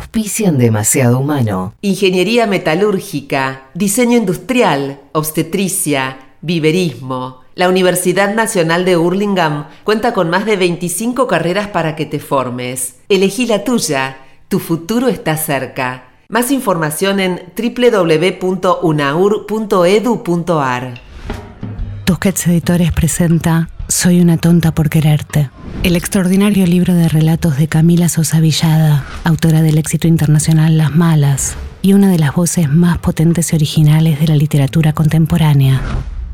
auspician demasiado humano. Ingeniería metalúrgica, diseño industrial, obstetricia, viverismo. La Universidad Nacional de Hurlingham cuenta con más de 25 carreras para que te formes. Elegí la tuya. Tu futuro está cerca. Más información en www.unaur.edu.ar. Tusquets Editores presenta Soy una tonta por quererte. El extraordinario libro de relatos de Camila Sosa Villada, autora del éxito internacional Las Malas y una de las voces más potentes y originales de la literatura contemporánea.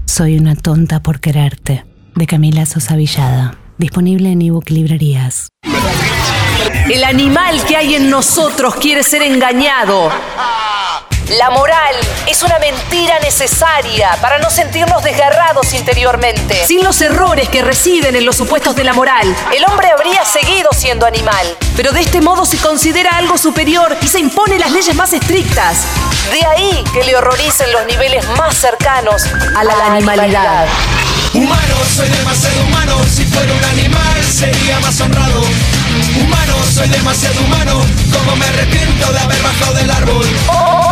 Soy una tonta por quererte, de Camila Sosa Villada. Disponible en ebook librerías. El animal que hay en nosotros quiere ser engañado. La moral es una mentira necesaria para no sentirnos desgarrados interiormente. Sin los errores que residen en los supuestos de la moral, el hombre habría seguido siendo animal. Pero de este modo se considera algo superior y se impone las leyes más estrictas. De ahí que le horroricen los niveles más cercanos a la, animalidad. Humano, soy demasiado humano. Si fuera un animal, sería más honrado. Humano, soy demasiado humano. Como me arrepiento de haber bajado del árbol.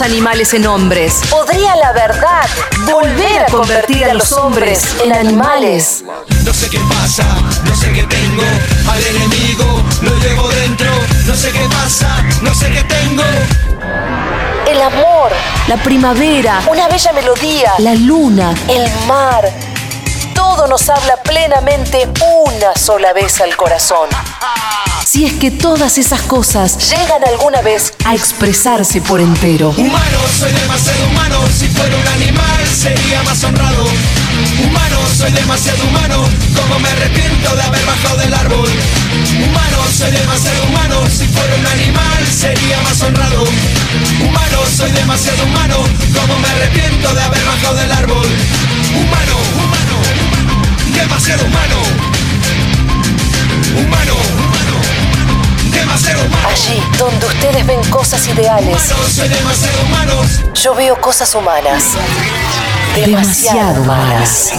animales en hombres. ¿Podría la verdad volver a convertir a los hombres en animales? No sé qué pasa, no sé qué tengo. Al enemigo lo llevo dentro. No sé qué pasa, no sé qué tengo. El amor, la primavera, una bella melodía, la luna, el mar. Todo nos habla plenamente una sola vez al corazón. Si es que todas esas cosas llegan alguna vez a expresarse por entero. Humano, soy demasiado humano. Si fuera un animal, sería más honrado. Humano, soy demasiado humano. Como me arrepiento de haber bajado del árbol. Humano, soy demasiado humano. Si fuera un animal, sería más honrado. Humano, soy demasiado humano. Como me arrepiento de haber bajado del árbol. Humano, humano, demasiado humano. Humano, humano. Allí donde ustedes ven cosas ideales, yo veo cosas humanas. Demasiado humanas.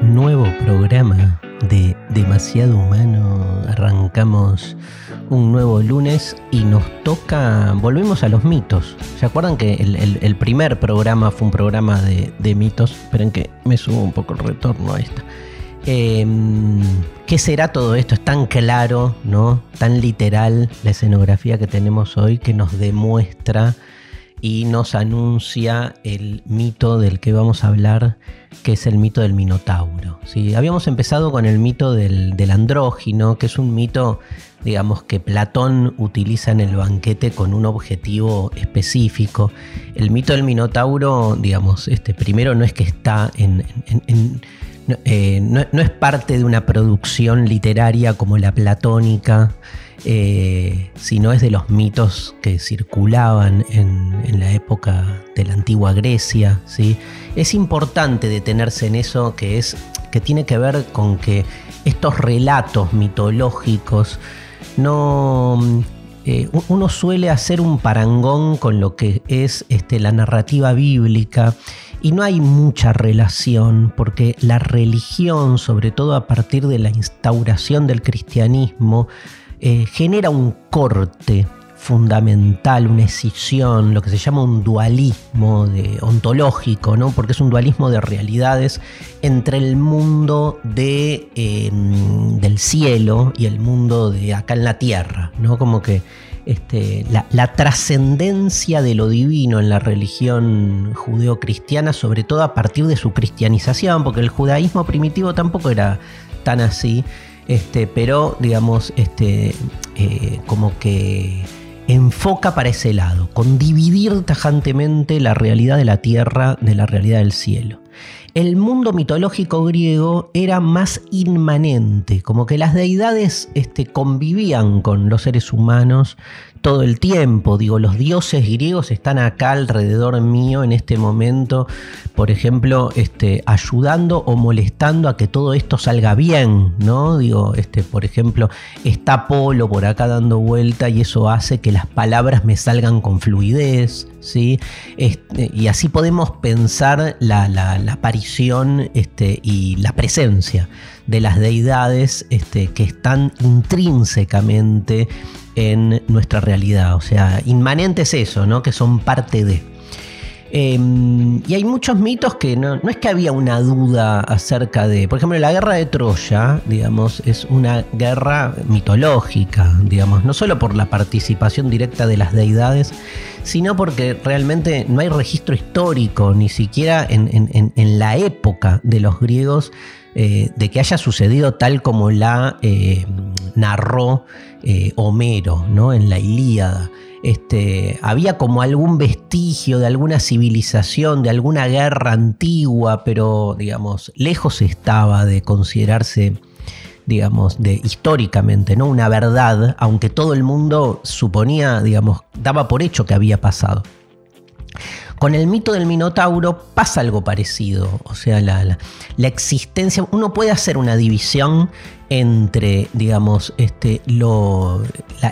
Nuevo programa de Demasiado Humano. Arrancamos un nuevo lunes y nos toca. Volvemos a los mitos. ¿Se acuerdan que el, el- el primer programa fue un programa de, de mitos? Esperen que me subo un poco el retorno a esta. Em, ¿Qué será todo esto? Es tan claro, ¿no? Tan literal la escenografía que tenemos hoy que nos demuestra y nos anuncia el mito del que vamos a hablar, que es el mito del Minotauro. ¿sí? Habíamos empezado con el mito del, del andrógino, que es un mito, digamos, que Platón utiliza en el banquete con un objetivo específico. El mito del Minotauro, digamos, este, primero no es que está en... eh, no- es parte de una producción literaria como la platónica, eh, sino es de los mitos que circulaban en, la época de la antigua Grecia. ¿sí? Es importante detenerse en eso que, es, que tiene que ver con que estos relatos mitológicos no... eh, u- uno suele hacer un parangón con lo que es este, la narrativa bíblica y no hay mucha relación porque la religión, sobre todo a partir de la instauración del cristianismo, eh, genera un corte fundamental, una escisión, lo que se llama un dualismo ontológico, ¿no? porque es un dualismo de realidades entre el mundo de, eh, del cielo y el mundo de acá en la tierra, ¿no? como que este, la, trascendencia de lo divino en la religión judeocristiana, sobre todo a partir de su cristianización, porque el judaísmo primitivo tampoco era tan así, este, pero digamos, este, eh, como que enfoca para ese lado, con dividir tajantemente la realidad de la tierra de la realidad del cielo. El mundo mitológico griego era más inmanente, como que las deidades este, convivían con los seres humanos todo el tiempo. Digo, los dioses griegos están acá alrededor mío en este momento, por ejemplo, este, ayudando o molestando a que todo esto salga bien, ¿no? Digo, este, por ejemplo, está Apolo por acá dando vuelta y eso hace que las palabras me salgan con fluidez, ¿sí? Este, y así podemos pensar la, aparición y la presencia de las deidades este, que están intrínsecamente en nuestra realidad. O sea, inmanente es eso, ¿no? Que son parte de. Em, y hay muchos mitos que no, no, es que había una duda acerca de, por ejemplo, la guerra de Troya, digamos, es una guerra mitológica, digamos, no solo por la participación directa de las deidades, sino porque realmente no hay registro histórico, ni siquiera en, en la época de los griegos, eh, de que haya sucedido tal como la eh, narró eh, Homero ¿no? en la Ilíada. Este, había como algún vestigio de alguna civilización, de alguna guerra antigua, pero digamos, lejos estaba de considerarse digamos, de históricamente, ¿no? Una verdad, aunque todo el mundo suponía, digamos, daba por hecho que había pasado. Con el mito del Minotauro pasa algo parecido, o sea, la, existencia, uno puede hacer una división entre, digamos, este, lo,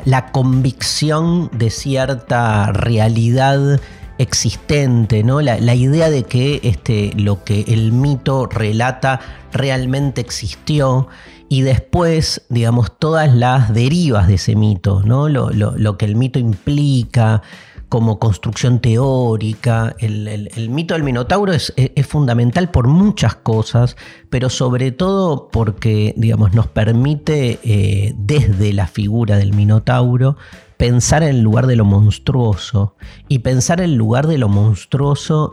la, convicción de cierta realidad existente, ¿no? La, idea de que este, lo que el mito relata realmente existió y después, digamos, todas las derivas de ese mito, ¿no? Lo, lo que el mito implica, como construcción teórica. El, mito del Minotauro es, fundamental por muchas cosas, pero sobre todo porque digamos, nos permite eh, desde la figura del Minotauro pensar en el lugar de lo monstruoso y pensar en el lugar de lo monstruoso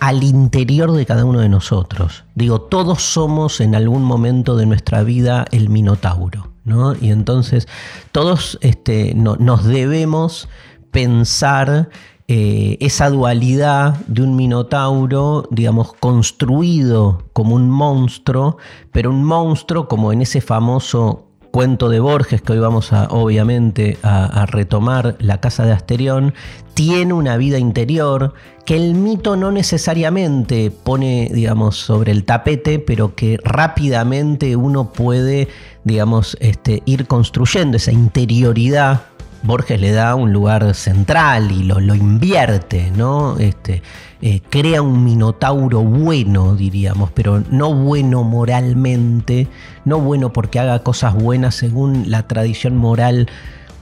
al interior de cada uno de nosotros. Digo, todos somos en algún momento de nuestra vida el Minotauro. ¿no? Y entonces todos este, nos debemos pensar eh, esa dualidad de un minotauro, digamos, construido como un monstruo, pero un monstruo como en ese famoso cuento de Borges, que hoy vamos a, obviamente, a, retomar, La Casa de Asterión, tiene una vida interior que el mito no necesariamente pone, digamos, sobre el tapete, pero que rápidamente uno puede, digamos, este, ir construyendo esa interioridad Borges le da un lugar central y lo, invierte, ¿no? Este, eh, crea un minotauro bueno, diríamos, pero no bueno moralmente, no bueno porque haga cosas buenas según la tradición moral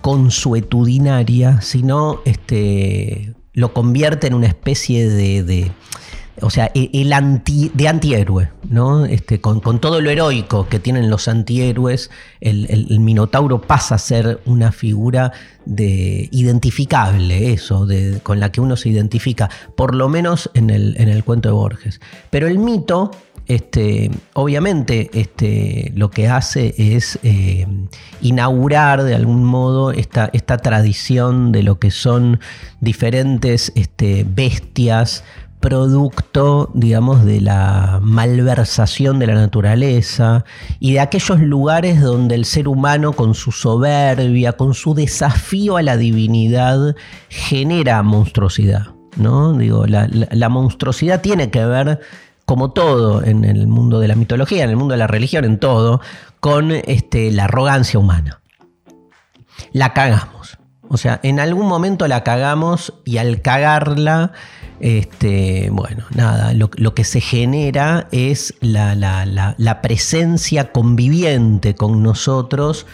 consuetudinaria, sino este, lo convierte en una especie de o sea, e, el anti, de antihéroe, ¿no? Este, con, todo lo heroico que tienen los antihéroes, el, Minotauro pasa a ser una figura de identificable, eso, de, con la que uno se identifica, por lo menos en el, en el cuento de Borges. Pero el mito, este, obviamente, este, lo que hace es eh, inaugurar de algún modo esta, esta, tradición de lo que son diferentes este, bestias producto, digamos, de la malversación de la naturaleza y de aquellos lugares donde el ser humano con su soberbia, con su desafío a la divinidad, genera monstruosidad. ¿no? Digo, la, monstruosidad tiene que ver, como todo en el mundo de la mitología, en el mundo de la religión, en todo, con este, la arrogancia humana. La cagamos. O sea, en algún momento la cagamos y al cagarla este, bueno, nada, lo, que se genera es la, presencia conviviente con nosotros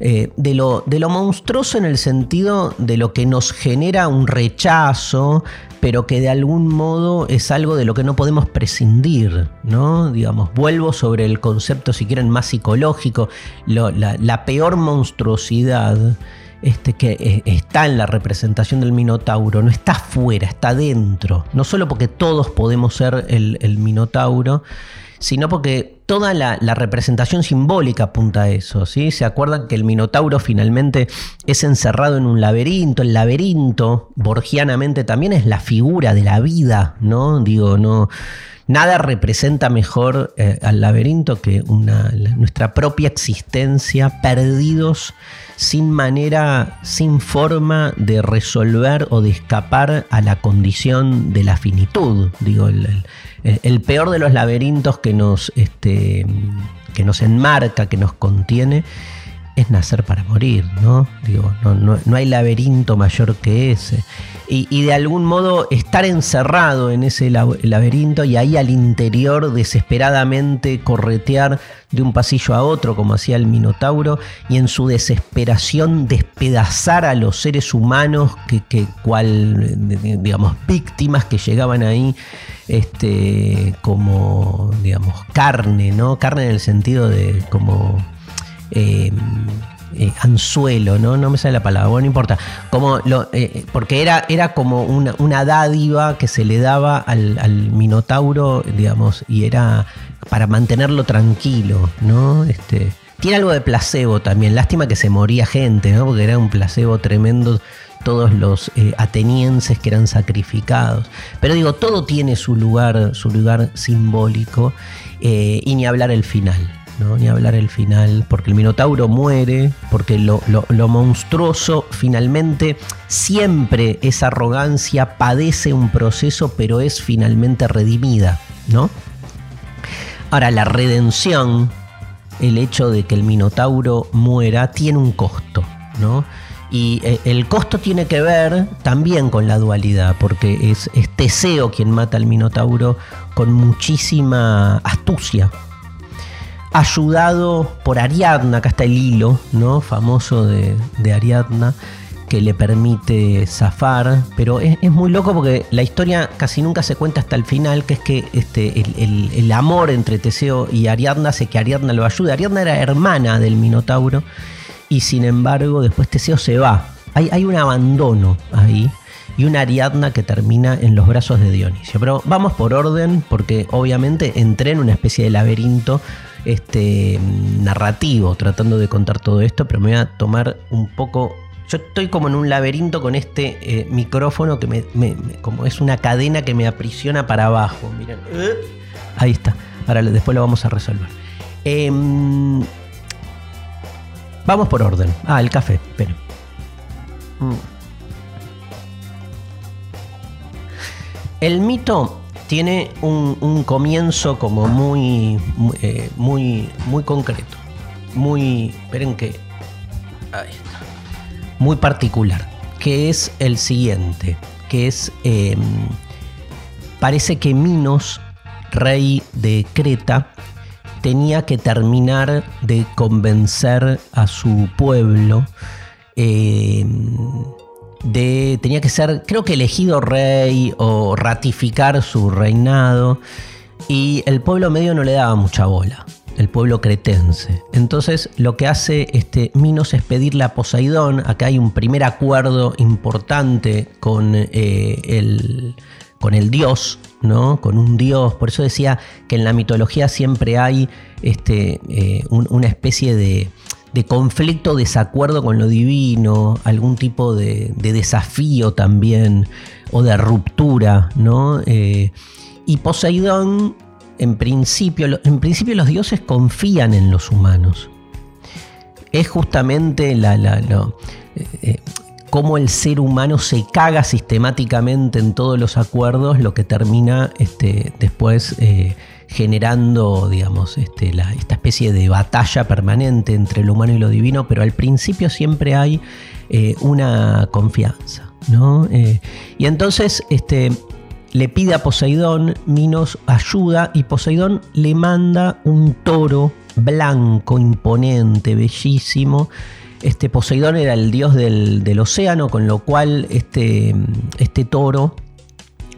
eh, de, lo, de, lo, monstruoso en el sentido de lo que nos genera un rechazo, pero que de algún modo es algo de lo que no podemos prescindir, ¿no? Digamos, vuelvo sobre el concepto, si quieren, más psicológico, la peor monstruosidad este, que eh, está en la representación del Minotauro, no está fuera, está dentro. No solo porque todos podemos ser el, Minotauro, sino porque toda la, representación simbólica apunta a eso. ¿sí? ¿Se acuerdan que el Minotauro finalmente es encerrado en un laberinto? El laberinto, borgianamente, también es la figura de la vida, ¿no? Digo, no nada representa mejor eh, al laberinto que nuestra propia existencia, perdidos sin manera, sin forma de resolver o de escapar a la condición de la finitud. Digo, el, peor de los laberintos que nos, este, que nos enmarca, que nos contiene, es nacer para morir, ¿no? Digo, no, no hay laberinto mayor que ese y, de algún modo estar encerrado en ese laberinto y ahí al interior desesperadamente corretear de un pasillo a otro como hacía el Minotauro y en su desesperación despedazar a los seres humanos que, cual digamos víctimas que llegaban ahí este como digamos carne no carne en el sentido de como eh, eh, anzuelo, ¿no? No me sale la palabra, bueno, no importa. Como lo, eh, porque era, era como una, una, dádiva que se le daba al, Minotauro, digamos, y era para mantenerlo tranquilo, ¿no? Este, tiene algo de placebo también. Lástima que se moría gente, ¿no? Porque era un placebo tremendo todos los eh, atenienses que eran sacrificados. Pero digo, todo tiene su lugar, su lugar simbólico y ni hablar el final. Ni hablar el final, porque el Minotauro muere, porque lo, monstruoso finalmente siempre esa arrogancia padece un proceso, pero es finalmente redimida, ¿no? Ahora, la redención, el hecho de que el Minotauro muera, tiene un costo, ¿no? Y eh, el costo tiene que ver también con la dualidad, porque es, es Teseo quien mata al Minotauro con muchísima astucia, ayudado por Ariadna, acá está el hilo, ¿no? Famoso de, Ariadna, que le permite zafar, pero es, muy loco porque la historia casi nunca se cuenta hasta el final, que es que este, el, amor entre Teseo y Ariadna hace que Ariadna lo ayude. Ariadna era hermana del Minotauro y sin embargo después Teseo se va. Hay, hay un abandono ahí y una Ariadna que termina en los brazos de Dionisio. Pero vamos por orden porque obviamente entré en una especie de laberinto este, narrativo tratando de contar todo esto, pero me voy a tomar un poco yo estoy como en un laberinto con este eh, micrófono que me, como es una cadena que me aprisiona para abajo. Miren. Ahí está. Ahora después lo vamos a resolver. Em, vamos por orden. Ah, el café. Espera. Mm. El mito tiene un, comienzo como muy, eh, muy, muy concreto. Muy, esperen que, ahí está, muy particular, que es el siguiente, que es, em, parece que Minos, rey de Creta, tenía que terminar de convencer a su pueblo eh, tenía que ser, creo que elegido rey o ratificar su reinado, y el pueblo medio no le daba mucha bola, el pueblo cretense. Entonces lo que hace este Minos es pedirle a Poseidón, acá hay un primer acuerdo importante con, eh, el, con el dios, ¿no? con un dios, por eso decía que en la mitología siempre hay este, eh, una especie de de conflicto, desacuerdo con lo divino, algún tipo de, desafío también, o de ruptura, ¿no? Eh, y Poseidón, en principio, en principio los dioses confían en los humanos. Es justamente la, eh, eh, cómo el ser humano se caga sistemáticamente en todos los acuerdos, lo que termina este, después generando, digamos, este, esta especie de batalla permanente entre lo humano y lo divino, pero al principio siempre hay eh, una confianza, ¿no? Eh, y entonces este, le pide a Poseidón, Minos ayuda y Poseidón le manda un toro blanco, imponente, bellísimo. Este Poseidón era el dios del, océano, con lo cual este, este toro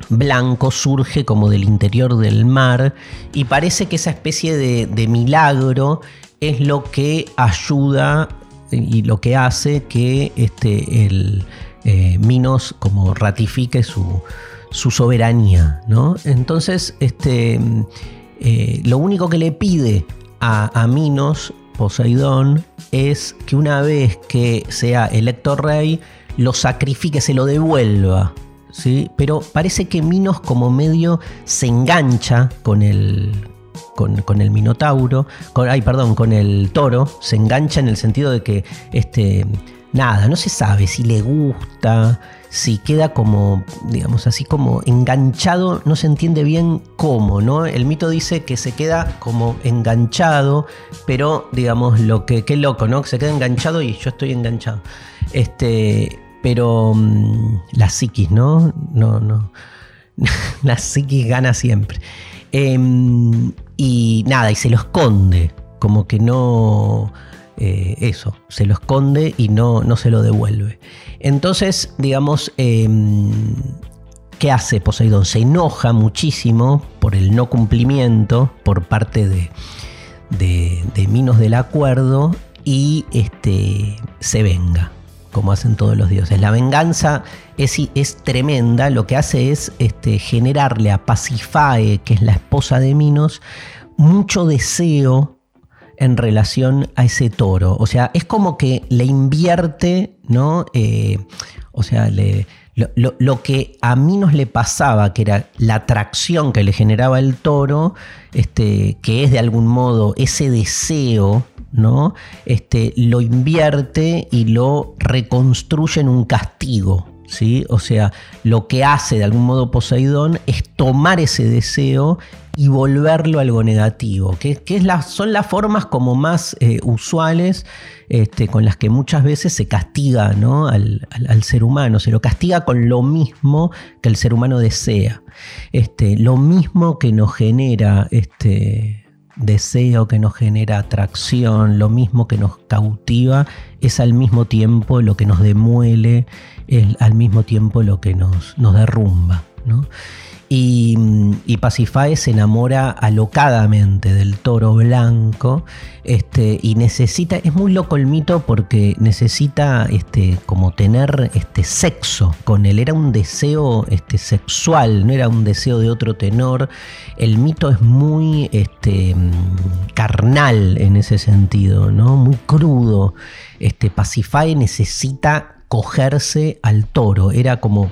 blanco surge como del interior del mar y parece que esa especie de, milagro es lo que ayuda y lo que hace que este, el eh, Minos como ratifique su, soberanía. ¿no? Entonces, este, eh, lo único que le pide a, a Minos, Poseidón, es que una vez que sea electo rey, lo sacrifique, se lo devuelva ¿sí? Pero parece que Minos como medio se engancha con el, con, el Minotauro, ay, perdón, con el toro, se engancha en el sentido de que, este, nada, no se sabe si le gusta, si queda como, digamos así, como enganchado, no se entiende bien cómo, ¿no? El mito dice que se queda como enganchado, pero, digamos, lo que, qué loco, ¿no? Que se queda enganchado y yo estoy enganchado. Este, pero mm, la psiquis, ¿no? No, no. la psiquis gana siempre. Em, y nada, y se lo esconde, como que no... Eh, eso, se lo esconde y no, no se lo devuelve. Entonces, digamos, em, ¿qué hace Poseidón? Se enoja muchísimo por el no cumplimiento por parte de, de, Minos del Acuerdo y este, se venga como hacen todos los dioses. La venganza es, es tremenda, lo que hace es este, generarle a Pasifae, que es la esposa de Minos, mucho deseo en relación a ese toro. O sea, es como que le invierte, ¿no? Eh, o sea, lo, que a Minos le pasaba, que era la atracción que le generaba el toro, este, que es de algún modo ese deseo ¿no? Este, lo invierte y lo reconstruye en un castigo. ¿sí? O sea, lo que hace de algún modo Poseidón es tomar ese deseo y volverlo algo negativo, que, son las formas como más eh, usuales este, con las que muchas veces se castiga al, ser humano, se lo castiga con lo mismo que el ser humano desea, este, lo mismo que nos genera este, deseo, que nos genera atracción, lo mismo que nos cautiva, es al mismo tiempo lo que nos demuele, es al mismo tiempo lo que nos, nos derrumba. ¿no? Y, y se enamora alocadamente del toro blanco este, y necesita, es muy loco el mito porque necesita este, como tener este, sexo con él, era un deseo este, sexual, no era un deseo de otro tenor. El mito es muy este, carnal en ese sentido, ¿no? muy crudo. Este, Pasifae necesita cogerse al toro, era como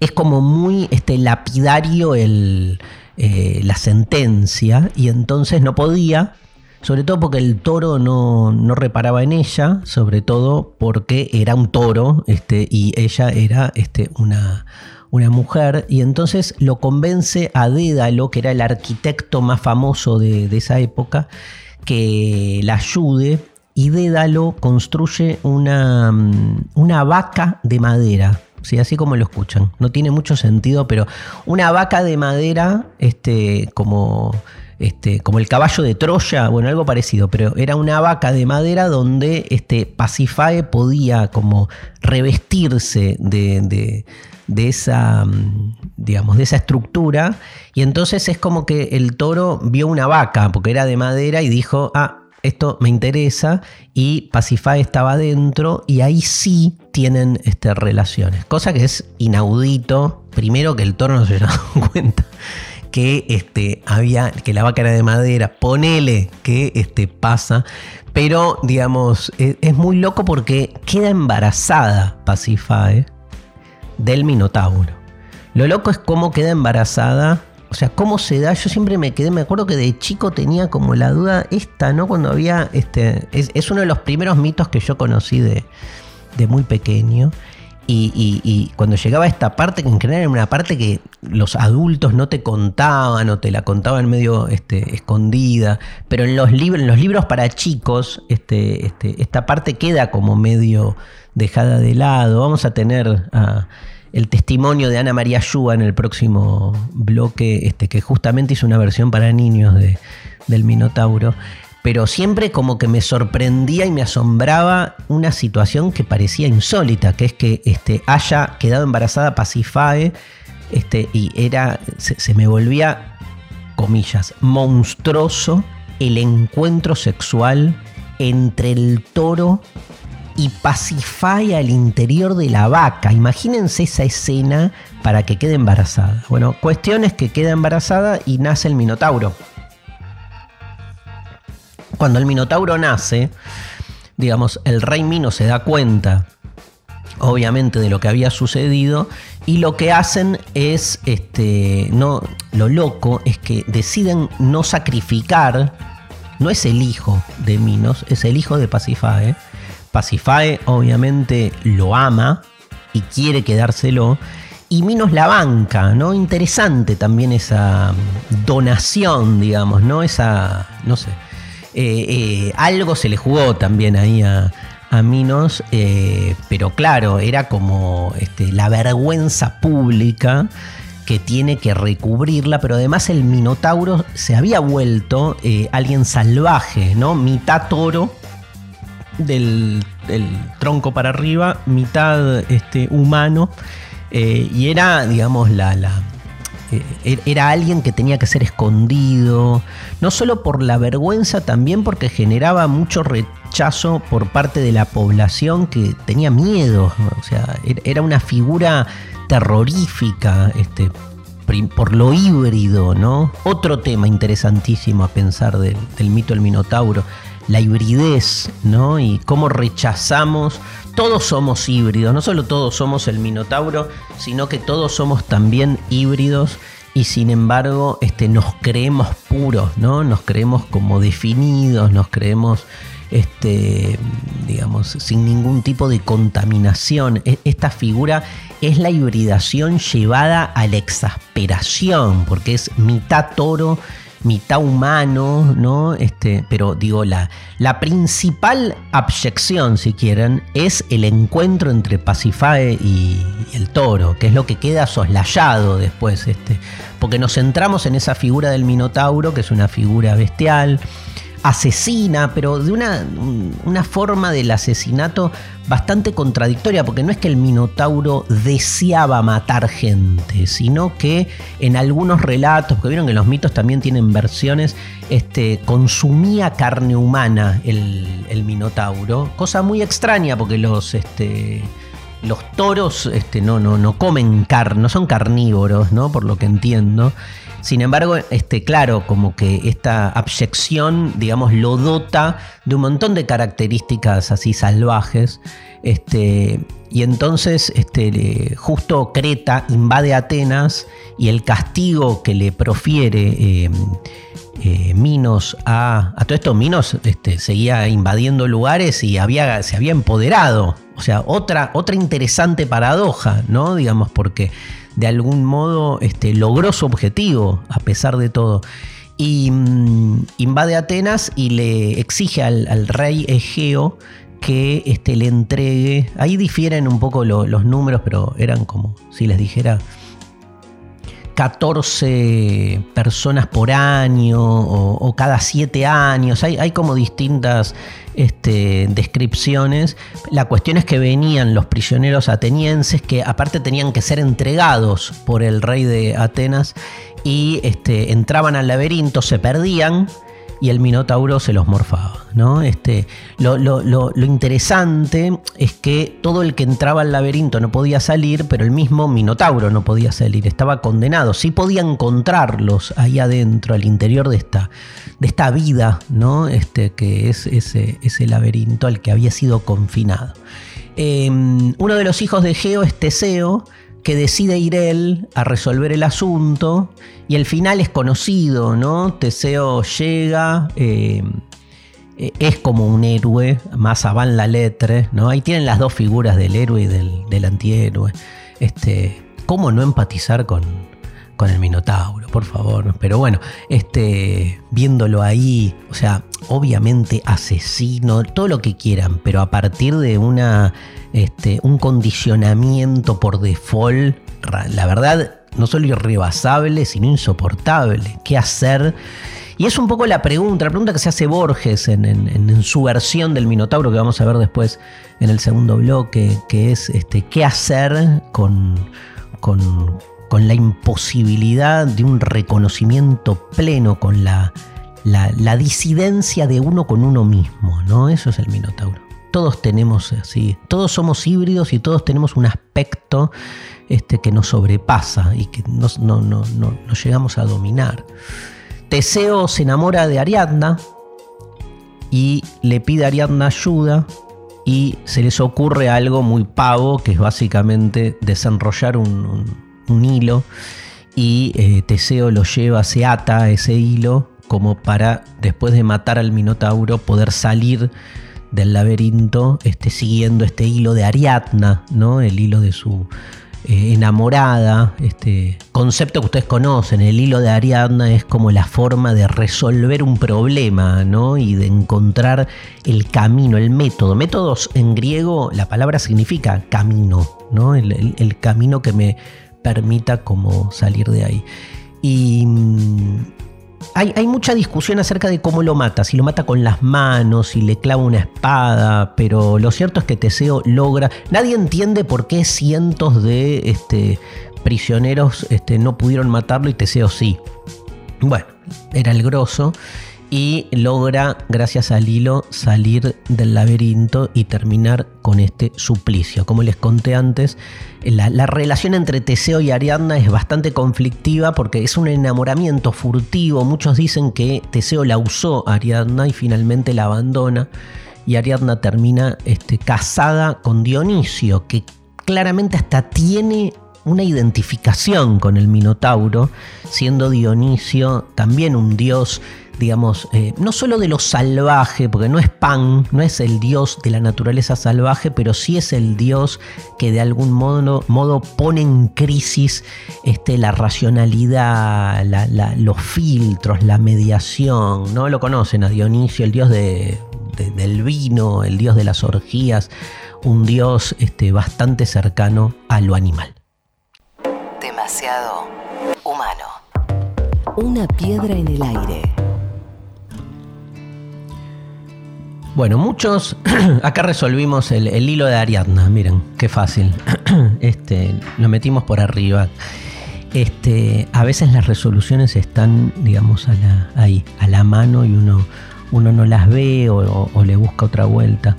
es como muy este, lapidario el, eh, la sentencia y entonces no podía, sobre todo porque el toro no, reparaba en ella, sobre todo porque era un toro este, y ella era este, una, una mujer y entonces lo convence a Dédalo, que era el arquitecto más famoso de, de esa época, que la ayude y Dédalo construye una, una vaca de madera así como lo escuchan. No tiene mucho sentido, pero una vaca de madera, este, como, este, como el caballo de Troya, bueno, algo parecido, pero era una vaca de madera donde este, Pasifae podía como revestirse de, de esa, digamos, de esa estructura. Y entonces es como que el toro vio una vaca, porque era de madera, y dijo, ah, esto me interesa y Pacify estaba dentro y ahí sí tienen este, relaciones. Cosa que es inaudito. Primero que el toro no se dado cuenta que este, había, que la vaca era de madera. Ponele que este, pasa. Pero, digamos, es, es muy loco porque queda embarazada Pacify del Minotauro. Lo loco es cómo queda embarazada o sea, ¿cómo se da? Yo siempre me quedé, me acuerdo que de chico tenía como la duda esta, ¿no? Cuando había, este, es, uno de los primeros mitos que yo conocí de, muy pequeño. Y, cuando llegaba a esta parte, que en general era una parte que los adultos no te contaban o te la contaban medio este, escondida, pero en los, libros, en los libros para chicos este, este, esta parte queda como medio dejada de lado. Vamos a tener a el testimonio de Ana María Yúa en el próximo bloque, este, que justamente hizo una versión para niños de, del Minotauro. Pero siempre como que me sorprendía y me asombraba una situación que parecía insólita, que es que este, haya quedado embarazada Pasifae este, y era, se me volvía, comillas, monstruoso el encuentro sexual entre el toro y pacify al interior de la vaca. Imagínense esa escena para que quede embarazada. Bueno, cuestión es que queda embarazada y nace el Minotauro. Cuando el Minotauro nace, digamos, el rey Mino se da cuenta obviamente de lo que había sucedido y lo que hacen es este no lo loco es que deciden no sacrificar no es el hijo de Minos es el hijo de Pasifae Pasifae obviamente lo ama y quiere quedárselo y Minos la banca, ¿no? Interesante también esa donación, digamos, ¿no? Esa, no sé, eh, eh, algo se le jugó también ahí a, Minos, eh, pero claro, era como este, la vergüenza pública que tiene que recubrirla, pero además el Minotauro se había vuelto alguien salvaje, ¿no? Mitad toro del, tronco para arriba, mitad este, humano, y era, digamos, la, era alguien que tenía que ser escondido, no solo por la vergüenza, también porque generaba mucho rechazo por parte de la población que tenía miedo, o sea, er, era una figura terrorífica, este, por lo híbrido, ¿no? Otro tema interesantísimo a pensar del mito del Minotauro, la hibridez, ¿no? Y cómo rechazamos todos somos híbridos, no solo todos somos el Minotauro, sino que todos somos también híbridos y sin embargo este, nos creemos puros, ¿no? Nos creemos como definidos, nos creemos este, digamos, sin ningún tipo de contaminación. E, esta figura es la hibridación llevada a la exasperación, porque es mitad toro mitad humano, ¿no? Este, pero digo, la, la principal abyección, si quieren, es el encuentro entre Pasifae y, el toro, que es lo que queda soslayado después, este, porque nos centramos en esa figura del Minotauro, que es una figura bestial, asesina, pero de una, una, forma del asesinato bastante contradictoria, porque no es que el Minotauro deseaba matar gente, sino que en algunos relatos, que vieron que los mitos también tienen versiones, este, consumía carne humana el, el Minotauro, cosa muy extraña porque los... Este, los toros este, no, no, no comen carne, no son carnívoros, ¿no? Por lo que entiendo. Sin embargo, este, claro, como que esta abyección, digamos, lo dota de un montón de características así salvajes. Este, y entonces, este, justo Creta invade Atenas y el castigo que le profiere eh, eh, Minos a, a, todo esto, Minos este, seguía invadiendo lugares y había, se había empoderado. O sea, otra, otra interesante paradoja, ¿no? Digamos, porque de algún modo este, logró su objetivo a pesar de todo. Y mm, invade Atenas y le exige al, rey Egeo que este, le entregue, ahí difieren un poco los números, pero eran como si les dijera 14 personas por año o, cada 7 años. Hay, hay como distintas este, descripciones. La cuestión es que venían los prisioneros atenienses que aparte tenían que ser entregados por el rey de Atenas y este, entraban al laberinto, se perdían y el Minotauro se los morfaba. ¿no? Este, lo, interesante es que todo el que entraba al laberinto no podía salir, pero el mismo Minotauro no podía salir, estaba condenado. Sí podía encontrarlos ahí adentro, al interior de esta, de esta vida, ¿no? este, que es ese, ese laberinto al que había sido confinado. Em, uno de los hijos de Geo es Teseo, que decide ir él a resolver el asunto y el final es conocido, ¿no? Teseo llega, eh, es como un héroe, más van la letra, ¿no? Ahí tienen las dos figuras del héroe y del, antihéroe. Este, ¿Cómo no empatizar con, con el Minotauro, por favor. Pero bueno, este, viéndolo ahí, o sea, obviamente asesino, todo lo que quieran, pero a partir de una, este, un condicionamiento por default, la verdad, no solo irrebasable, sino insoportable. ¿Qué hacer? Y es un poco la pregunta, la pregunta que se hace Borges en, en, su versión del Minotauro, que vamos a ver después en el segundo bloque, que es este, qué hacer con, con con la imposibilidad de un reconocimiento pleno, con la, la, disidencia de uno con uno mismo, ¿no? Eso es el Minotauro. Todos tenemos así, todos somos híbridos y todos tenemos un aspecto este, que nos sobrepasa y que no, no, no, no llegamos a dominar. Teseo se enamora de Ariadna y le pide a Ariadna ayuda y se les ocurre algo muy pavo, que es básicamente desenrollar un, hilo y eh, Teseo lo lleva, se ata a ese hilo como para después de matar al Minotauro poder salir del laberinto este, siguiendo este hilo de Ariadna, ¿no? el hilo de su eh, enamorada, este concepto que ustedes conocen, el hilo de Ariadna es como la forma de resolver un problema, ¿no? Y de encontrar el camino, el método. Métodos en griego, la palabra significa camino, ¿no? el camino que me permita como salir de ahí. Y hay, mucha discusión acerca de cómo lo mata, si lo mata con las manos, si le clava una espada, pero lo cierto es que Teseo logra. Nadie entiende por qué cientos de este, prisioneros este, no pudieron matarlo y Teseo sí. Bueno, era el grosso y logra, gracias al hilo, salir del laberinto y terminar con este suplicio. Como les conté antes, la, relación entre Teseo y Ariadna es bastante conflictiva porque es un enamoramiento furtivo. Muchos dicen que Teseo la usó Ariadna y finalmente la abandona. Y Ariadna termina este, casada con Dionisio, que claramente hasta tiene una identificación con el Minotauro, siendo Dionisio también un dios digamos, eh, no solo de lo salvaje, porque no es Pan, no es el dios de la naturaleza salvaje, pero sí es el dios que de algún modo, modo pone en crisis este, la racionalidad, los filtros, la mediación. No lo conocen a Dionisio, el dios de, del vino, el dios de las orgías, un dios este, bastante cercano a lo animal. Demasiado humano. Una piedra en el aire. Bueno, muchos, acá resolvimos el, hilo de Ariadna, miren, qué fácil. Este, lo metimos por arriba. Este, a veces las resoluciones están, digamos, a la, ahí, a la mano y uno, uno no las ve o, le busca otra vuelta.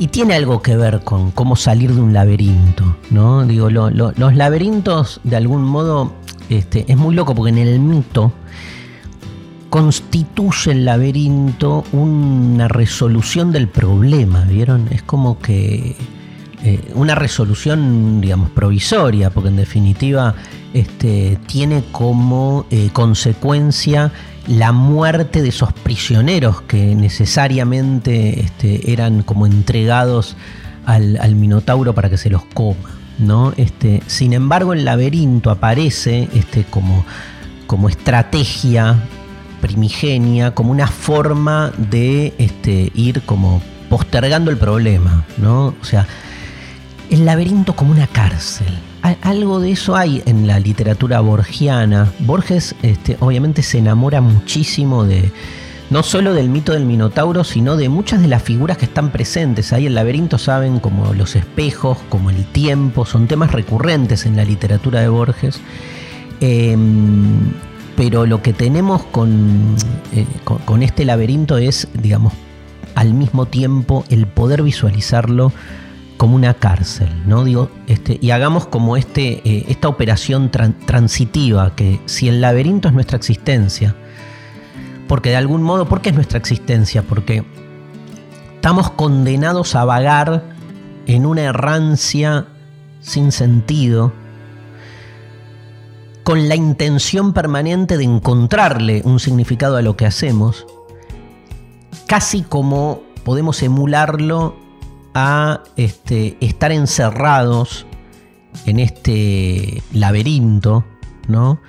Y tiene algo que ver con cómo salir de un laberinto, ¿no? Digo, los laberintos, de algún modo, este, es muy loco porque en el mito constituye el laberinto una resolución del problema, ¿vieron? Es como que eh, una resolución, digamos, provisoria, porque en definitiva este, tiene como eh, consecuencia la muerte de esos prisioneros que necesariamente este, eran como entregados al, al, Minotauro para que se los coma. ¿no? Este, sin embargo, el laberinto aparece este, como, como estrategia primigenia como una forma de este, ir como postergando el problema, ¿no? O sea, el laberinto como una cárcel. Algo de eso hay en la literatura borgiana. Borges este, obviamente se enamora muchísimo de, no solo del mito del Minotauro, sino de muchas de las figuras que están presentes. Ahí el laberinto, saben, como los espejos, como el tiempo, son temas recurrentes en la literatura de Borges. Em, pero lo que tenemos eh, con, con, este laberinto es, digamos, al mismo tiempo el poder visualizarlo como una cárcel, ¿no? Digo, este, y hagamos como este, eh, esta operación transitiva, que si el laberinto es nuestra existencia, porque de algún modo, ¿por qué es nuestra existencia? Porque estamos condenados a vagar en una errancia sin sentido, con la intención permanente de encontrarle un significado a lo que hacemos, casi como podemos emularlo a este, estar encerrados en este laberinto, ¿no?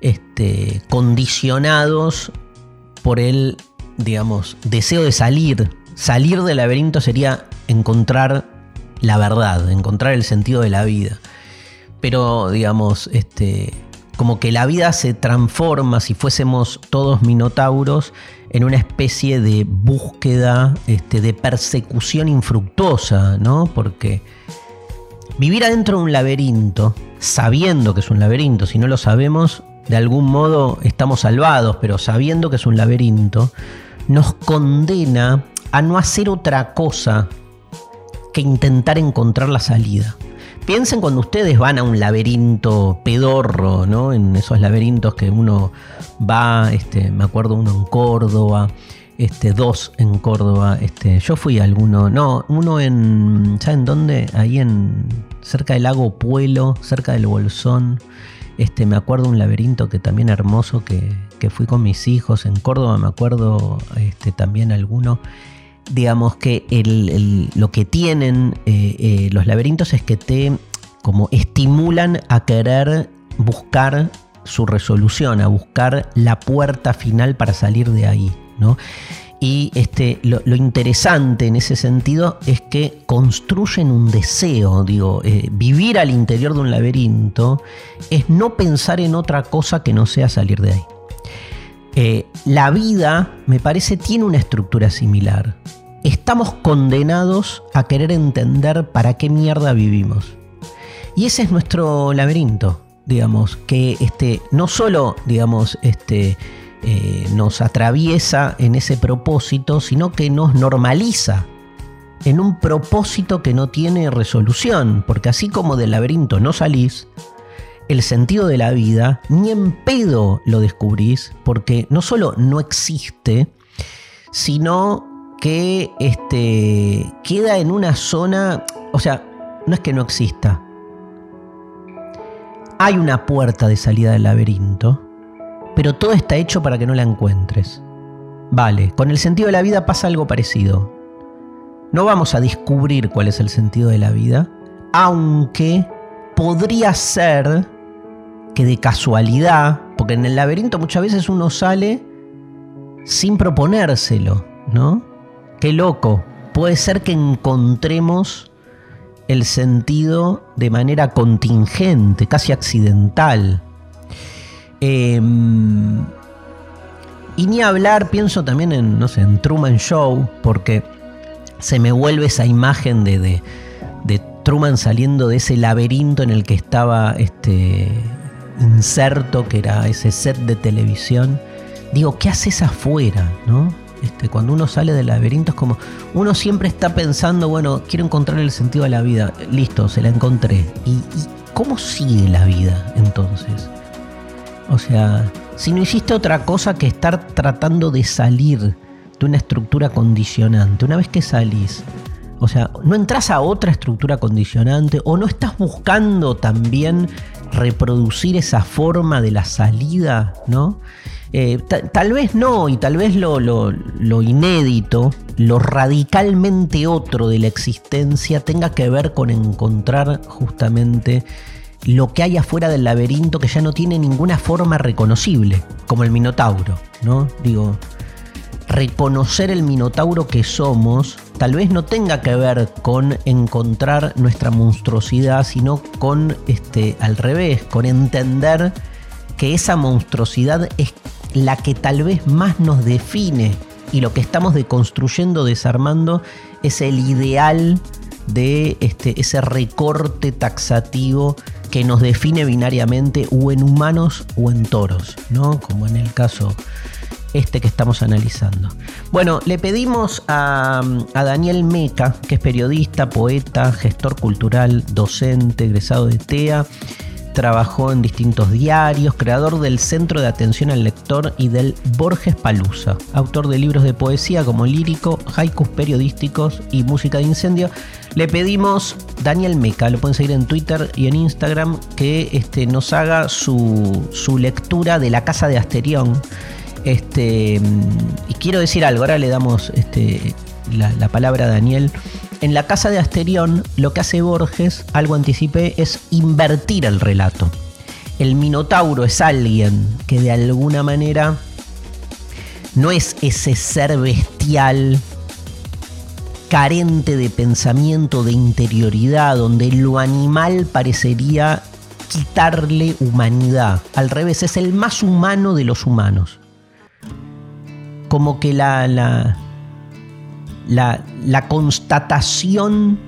Este, condicionados por el, digamos, deseo de salir. Salir del laberinto sería encontrar la verdad, encontrar el sentido de la vida. Pero, digamos, este, como que la vida se transforma, si fuésemos todos minotauros, en una especie de búsqueda, este, de persecución infructuosa, ¿no? Porque vivir adentro de un laberinto, sabiendo que es un laberinto, si no lo sabemos, de algún modo estamos salvados, pero sabiendo que es un laberinto, nos condena a no hacer otra cosa que intentar encontrar la salida. Piensen cuando ustedes van a un laberinto pedorro, ¿no? En esos laberintos que uno va, este, me acuerdo uno en Córdoba, este, dos en Córdoba. Este, yo fui a alguno, no, uno en, ¿saben dónde? Ahí en, cerca del lago Puelo, cerca del Bolsón. Este, me acuerdo un laberinto que también hermoso que, que fui con mis hijos. En Córdoba me acuerdo este, también alguno. Digamos que lo que tienen eh, eh, los laberintos es que te como estimulan a querer buscar su resolución, a buscar la puerta final para salir de ahí. ¿no? Y este, lo, interesante en ese sentido es que construyen un deseo, digo, eh, vivir al interior de un laberinto es no pensar en otra cosa que no sea salir de ahí. La vida, me parece, tiene una estructura similar. Estamos condenados a querer entender para qué mierda vivimos. Y ese es nuestro laberinto, digamos, que este, no solo, digamos, este, eh, nos atraviesa en ese propósito, sino que nos normaliza en un propósito que no tiene resolución, porque así como del laberinto no salís, el sentido de la vida ni en pedo lo descubrís, porque no solo no existe, sino que este, queda en una zona, o sea, no es que no exista, hay una puerta de salida del laberinto, pero todo está hecho para que no la encuentres. Vale, con el sentido de la vida pasa algo parecido. No vamos a descubrir cuál es el sentido de la vida, aunque podría ser que de casualidad, porque en el laberinto muchas veces uno sale sin proponérselo, ¿no? Qué loco. Puede ser que encontremos el sentido de manera contingente, casi accidental. Em, y ni hablar, pienso también en, no sé, en Truman Show, porque se me vuelve esa imagen de, de, Truman saliendo de ese laberinto en el que estaba este inserto, que era ese set de televisión. Digo, ¿qué haces afuera? ¿No? Este, cuando uno sale del laberinto es como, uno siempre está pensando, bueno, quiero encontrar el sentido de la vida. Listo, se la encontré. ¿Y, cómo sigue la vida entonces? O sea, si no hiciste otra cosa que estar tratando de salir de una estructura condicionante, una vez que salís, o sea, no entras a otra estructura condicionante o no estás buscando también reproducir esa forma de la salida, ¿no? Eh, tal vez no, y tal vez lo, lo, inédito, lo radicalmente otro de la existencia tenga que ver con encontrar justamente lo que hay afuera del laberinto que ya no tiene ninguna forma reconocible, como el Minotauro, ¿no? Digo, reconocer el Minotauro que somos tal vez no tenga que ver con encontrar nuestra monstruosidad, sino con este al revés, con entender que esa monstruosidad es la que tal vez más nos define y lo que estamos deconstruyendo, desarmando, es el ideal de este, ese recorte taxativo que nos define binariamente o en humanos o en toros, ¿no? Como en el caso este que estamos analizando. Bueno, le pedimos a, Daniel Meca, que es periodista, poeta, gestor cultural, docente, egresado de TEA, trabajó en distintos diarios, creador del Centro de Atención al Lector y del Borges Palusa, autor de libros de poesía como lírico, haikus periodísticos y música de incendio. Le pedimos, Daniel Meca, lo pueden seguir en Twitter y en Instagram, que este, nos haga su, su lectura de La Casa de Asterión. Este, y quiero decir algo, ahora le damos este, la, la palabra a Daniel. En la casa de Asterión, lo que hace Borges, algo anticipé, es invertir el relato. El Minotauro es alguien que de alguna manera no es ese ser bestial carente de pensamiento, de interioridad, donde lo animal parecería quitarle humanidad. Al revés, es el más humano de los humanos. Como que la, la, la, constatación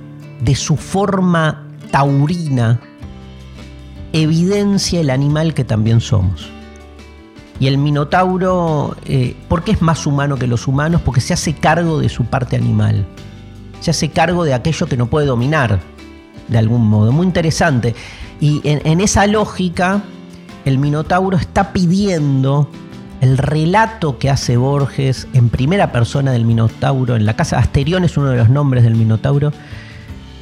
de su forma taurina evidencia el animal que también somos. Y el Minotauro, eh, ¿por qué es más humano que los humanos? Porque se hace cargo de su parte animal. Se hace cargo de aquello que no puede dominar, de algún modo. Muy interesante. Y en esa lógica, el Minotauro está pidiendo el relato que hace Borges en primera persona del Minotauro, en la casa Asterión es uno de los nombres del Minotauro,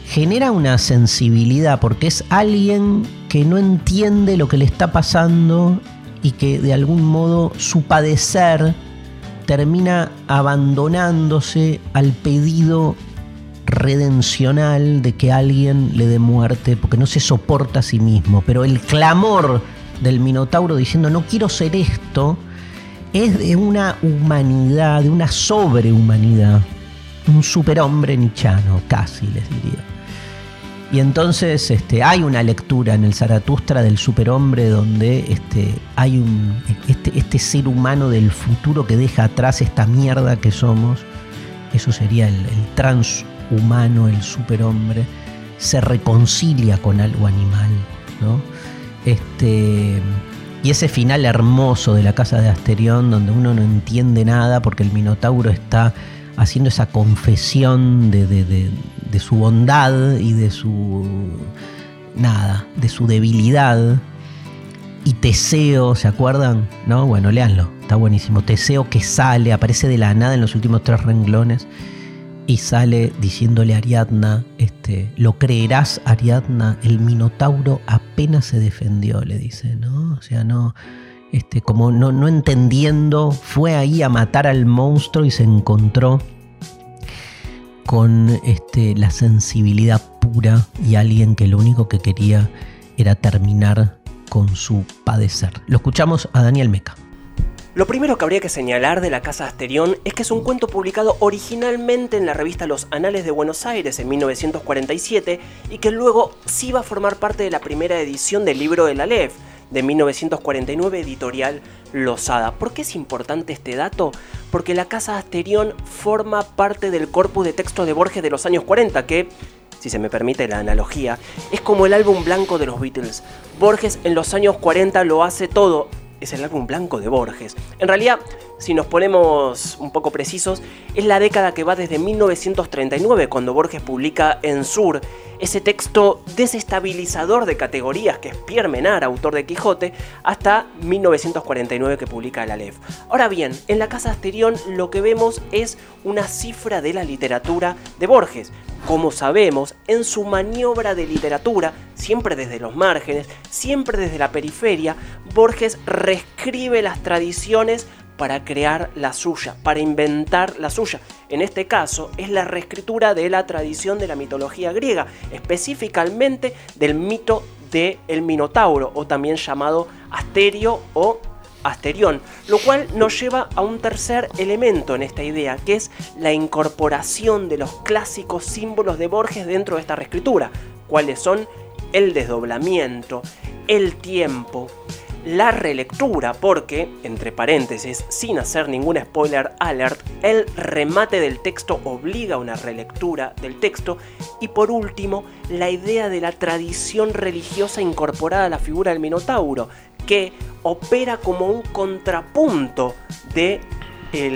genera una sensibilidad porque es alguien que no entiende lo que le está pasando y que de algún modo su padecer termina abandonándose al pedido redencional de que alguien le dé muerte porque no se soporta a sí mismo. Pero el clamor del Minotauro diciendo no quiero ser esto es de una humanidad, de una sobrehumanidad. Un superhombre nichano, casi les diría. Y entonces este, hay una lectura en el Zaratustra del superhombre donde este, hay un, este, este ser humano del futuro que deja atrás esta mierda que somos. Eso sería el, el transhumano, el superhombre. Se reconcilia con algo animal. ¿no? Este, y ese final hermoso de la casa de Asterión, donde uno no entiende nada porque el Minotauro está haciendo esa confesión de, de su bondad y de su. nada, de su debilidad. Y Teseo, ¿se acuerdan? No, bueno, léanlo, está buenísimo. Teseo que sale, aparece de la nada en los últimos tres renglones y sale diciéndole a Ariadna, este, lo creerás Ariadna, el Minotauro apenas se defendió, le dice, ¿no? O sea, no, este, como no, no entendiendo, fue ahí a matar al monstruo y se encontró con este, la sensibilidad pura y alguien que lo único que quería era terminar con su padecer. Lo escuchamos a Daniel Meca. Lo primero que habría que señalar de la Casa Asterión es que es un cuento publicado originalmente en la revista Los Anales de Buenos Aires en 1947 y que luego sí va a formar parte de la primera edición del libro de la LEF de 1949 editorial Losada. ¿Por qué es importante este dato? Porque la Casa Asterión forma parte del corpus de textos de Borges de los años 40 que si se me permite la analogía, es como el álbum blanco de los Beatles. Borges en los años 40 lo hace todo, es el álbum blanco de Borges. En realidad, si nos ponemos un poco precisos, es la década que va desde 1939, cuando Borges publica En Sur, ese texto desestabilizador de categorías que es Pierre Menard, autor de Quijote, hasta 1949 que publica La Aleph. Ahora bien, en la Casa Asterión lo que vemos es una cifra de la literatura de Borges. Como sabemos, en su maniobra de literatura, siempre desde los márgenes, siempre desde la periferia, Borges reescribe las tradiciones para crear la suya, para inventar la suya. En este caso es la reescritura de la tradición de la mitología griega, específicamente del mito del el Minotauro, o también llamado Asterio o Asterión, lo cual nos lleva a un tercer elemento en esta idea, que es la incorporación de los clásicos símbolos de Borges dentro de esta reescritura, cuáles son el desdoblamiento, el tiempo, la relectura, porque, entre paréntesis, sin hacer ningún spoiler alert, el remate del texto obliga a una relectura del texto, y por último, la idea de la tradición religiosa incorporada a la figura del Minotauro, que opera como un contrapunto de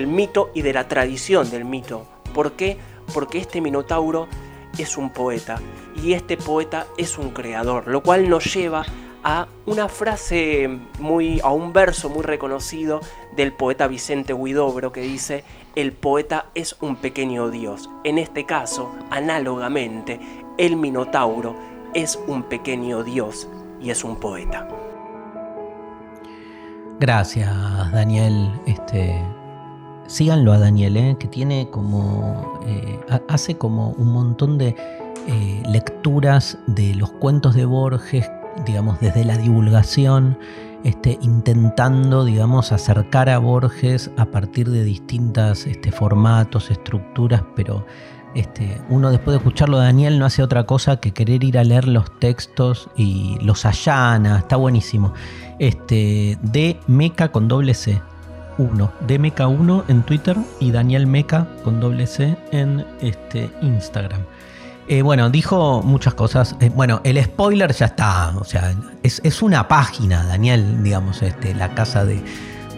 mito y de la tradición del mito. ¿Por qué? Porque este Minotauro es un poeta y este poeta es un creador, lo cual nos lleva a una frase muy, a un verso muy reconocido del poeta Vicente Huidobro que dice, el poeta es un pequeño dios. En este caso, análogamente, el Minotauro es un pequeño dios y es un poeta. Gracias, Daniel. Este, síganlo a Daniel, ¿eh? que tiene como, eh, hace como un montón de eh, lecturas de los cuentos de Borges digamos, desde la divulgación, este, intentando, digamos, acercar a Borges a partir de distintos este, formatos, estructuras, pero este, uno después de escucharlo Daniel no hace otra cosa que querer ir a leer los textos y los allana, está buenísimo. Este, de Meca con doble C. 1, de Meca 1 en Twitter y Daniel Meca con doble C en este, Instagram. Eh, bueno, dijo muchas cosas. Eh, bueno, el spoiler ya está. O sea, es, una página, Daniel, digamos, este, la casa de,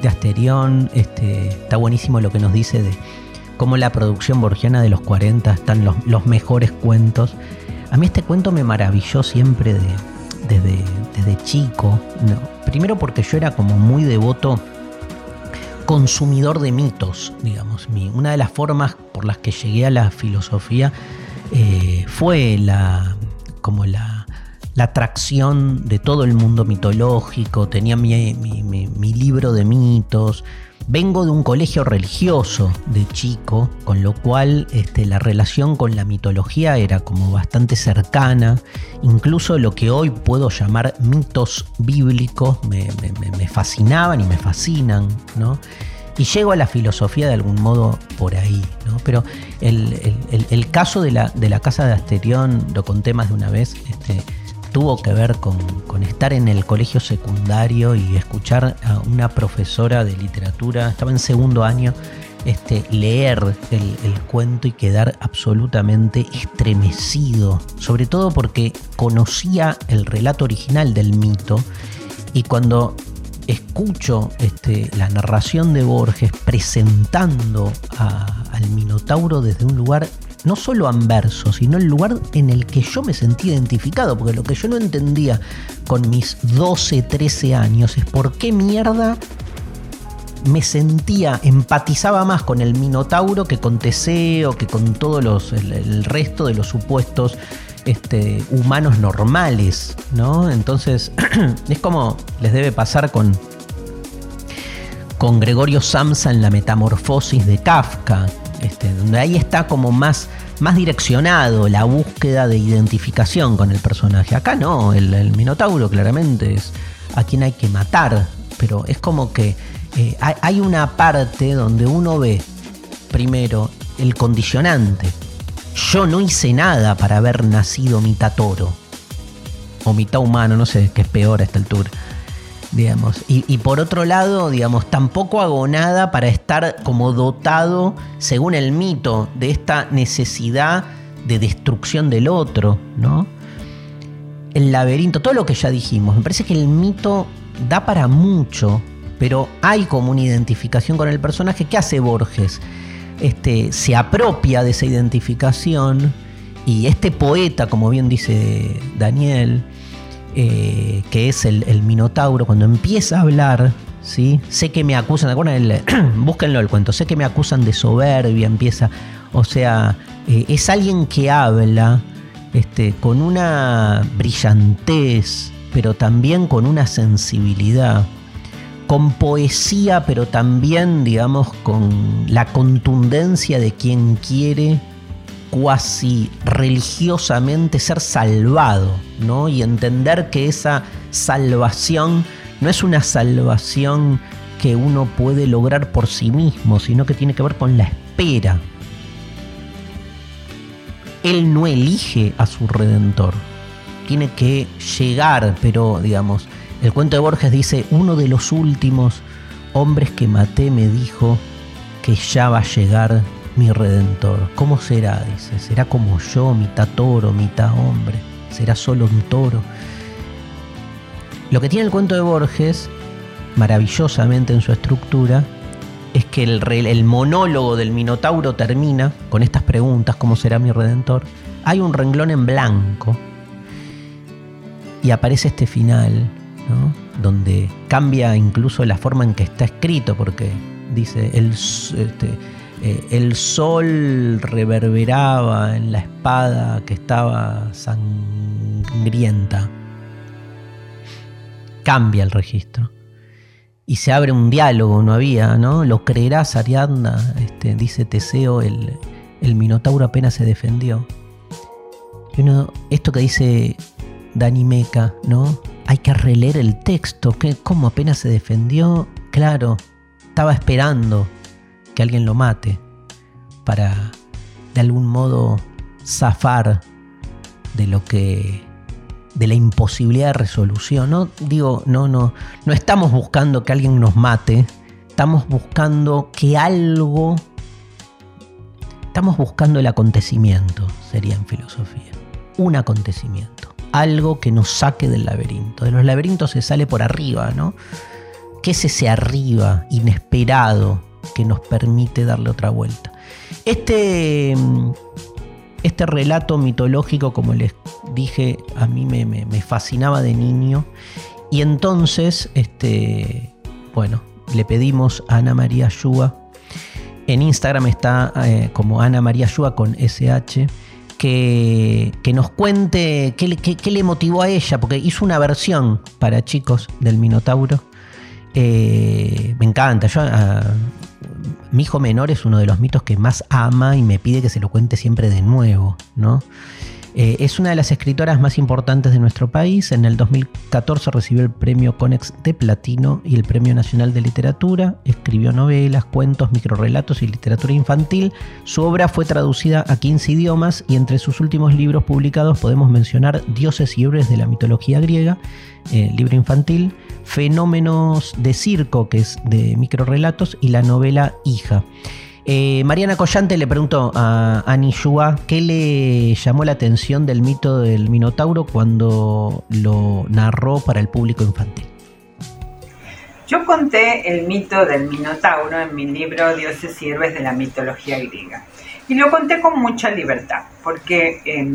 Asterión. Este, está buenísimo lo que nos dice de cómo la producción borgiana de los 40 están los, mejores cuentos. A mí este cuento me maravilló siempre desde, desde chico. primero porque yo era como muy devoto consumidor de mitos, digamos. una de las formas por las que llegué a la filosofía eh, fue la, como la, la atracción de todo el mundo mitológico, tenía mi, mi libro de mitos, Vengo de un colegio religioso de chico, con lo cual este, la relación con la mitología era como bastante cercana. Incluso lo que hoy puedo llamar mitos bíblicos me, fascinaban y me fascinan, ¿no? Y llego a la filosofía de algún modo por ahí, ¿no? Pero el, caso de la, de la, casa de Asterión, lo conté más de una vez, este, tuvo que ver con, estar en el colegio secundario y escuchar a una profesora de literatura, estaba en segundo año, este, leer el, cuento y quedar absolutamente estremecido, sobre todo porque conocía el relato original del mito y cuando escucho este, la narración de Borges presentando al Minotauro desde un lugar no solo anverso, sino el lugar en el que yo me sentí identificado, porque lo que yo no entendía con mis 12, 13 años es por qué mierda me sentía, empatizaba más con el Minotauro que con Teseo, que con todos los, el, resto de los supuestos este, humanos normales, ¿no? Entonces, es como les debe pasar con, con Gregorio Samsa en la metamorfosis de Kafka, este, donde ahí está como más, más direccionado la búsqueda de identificación con el personaje. Acá no, el, Minotauro claramente es a quien hay que matar, pero es como que eh, hay una parte donde uno ve primero el condicionante. Yo no hice nada para haber nacido mitad toro o mitad humano, no sé qué es peor a esta altura digamos. Y, por otro lado, digamos, tampoco hago nada para estar como dotado, según el mito, de esta necesidad de destrucción del otro, ¿no? El laberinto, todo lo que ya dijimos, me parece que el mito da para mucho, pero hay como una identificación con el personaje. ¿Qué hace Borges? Este, se apropia de esa identificación y este poeta, como bien dice Daniel, eh, que es el, Minotauro, cuando empieza a hablar, ¿sí? sé que me acusan, el, búsquenlo el cuento, sé que me acusan de soberbia, empieza, o sea, eh, es alguien que habla este, con una brillantez, pero también con una sensibilidad, con poesía, pero también, digamos, con la contundencia de quien quiere cuasi religiosamente ser salvado, ¿no? Y entender que esa salvación no es una salvación que uno puede lograr por sí mismo, sino que tiene que ver con la espera. Él no elige a su redentor, tiene que llegar, pero digamos, el cuento de Borges dice, uno de los últimos hombres que maté me dijo que ya va a llegar mi redentor. ¿Cómo será? Dice, será como yo, mitad toro, mitad hombre. Será solo un toro. Lo que tiene el cuento de Borges, maravillosamente en su estructura, es que el, el monólogo del Minotauro termina con estas preguntas, ¿cómo será mi redentor? Hay un renglón en blanco y aparece este final, donde cambia incluso la forma en que está escrito, porque dice, el, este, eh, el sol reverberaba en la espada que estaba sangrienta. Cambia el registro. Y se abre un diálogo, no había, ¿no? Lo creerás, Ariadna, este, dice Teseo, el, Minotauro apenas se defendió. Y esto que dice Dani Meca, ¿no? Hay que releer el texto, ¿cómo apenas se defendió? Claro, estaba esperando que alguien lo mate para de algún modo zafar de lo que de la imposibilidad de resolución. No digo, no, no, no estamos buscando que alguien nos mate, estamos buscando que algo estamos buscando el acontecimiento, sería en filosofía. Un acontecimiento, algo que nos saque del laberinto. De los laberintos se sale por arriba, ¿no? ¿Qué es ese arriba inesperado que nos permite darle otra vuelta. Este, este relato mitológico, como les dije, a mí me, fascinaba de niño. Y entonces, este, bueno, le pedimos a Ana María Yuga. En Instagram está eh, como Ana María Yuga con SH. Que, nos cuente qué, le- qué- qué le motivó a ella, porque hizo una versión para chicos del Minotauro. Eh, me encanta. Yo, ah, mi hijo menor es uno de los mitos que más ama y me pide que se lo cuente siempre de nuevo, ¿no? Eh, es una de las escritoras más importantes de nuestro país. En el 2014 recibió el premio Conex de Platino y el Premio Nacional de Literatura. Escribió novelas, cuentos, microrelatos y literatura infantil. Su obra fue traducida a 15 idiomas y entre sus últimos libros publicados podemos mencionar Dioses y héroes de la mitología griega, eh, libro infantil, Fenómenos de circo, que es de microrelatos, y la novela Hija. Eh, Mariana Collante le preguntó a Ani Shua qué le llamó la atención del mito del Minotauro cuando lo narró para el público infantil. Yo conté el mito del Minotauro en mi libro Dioses y héroes de la mitología griega. Y lo conté con mucha libertad, porque eh,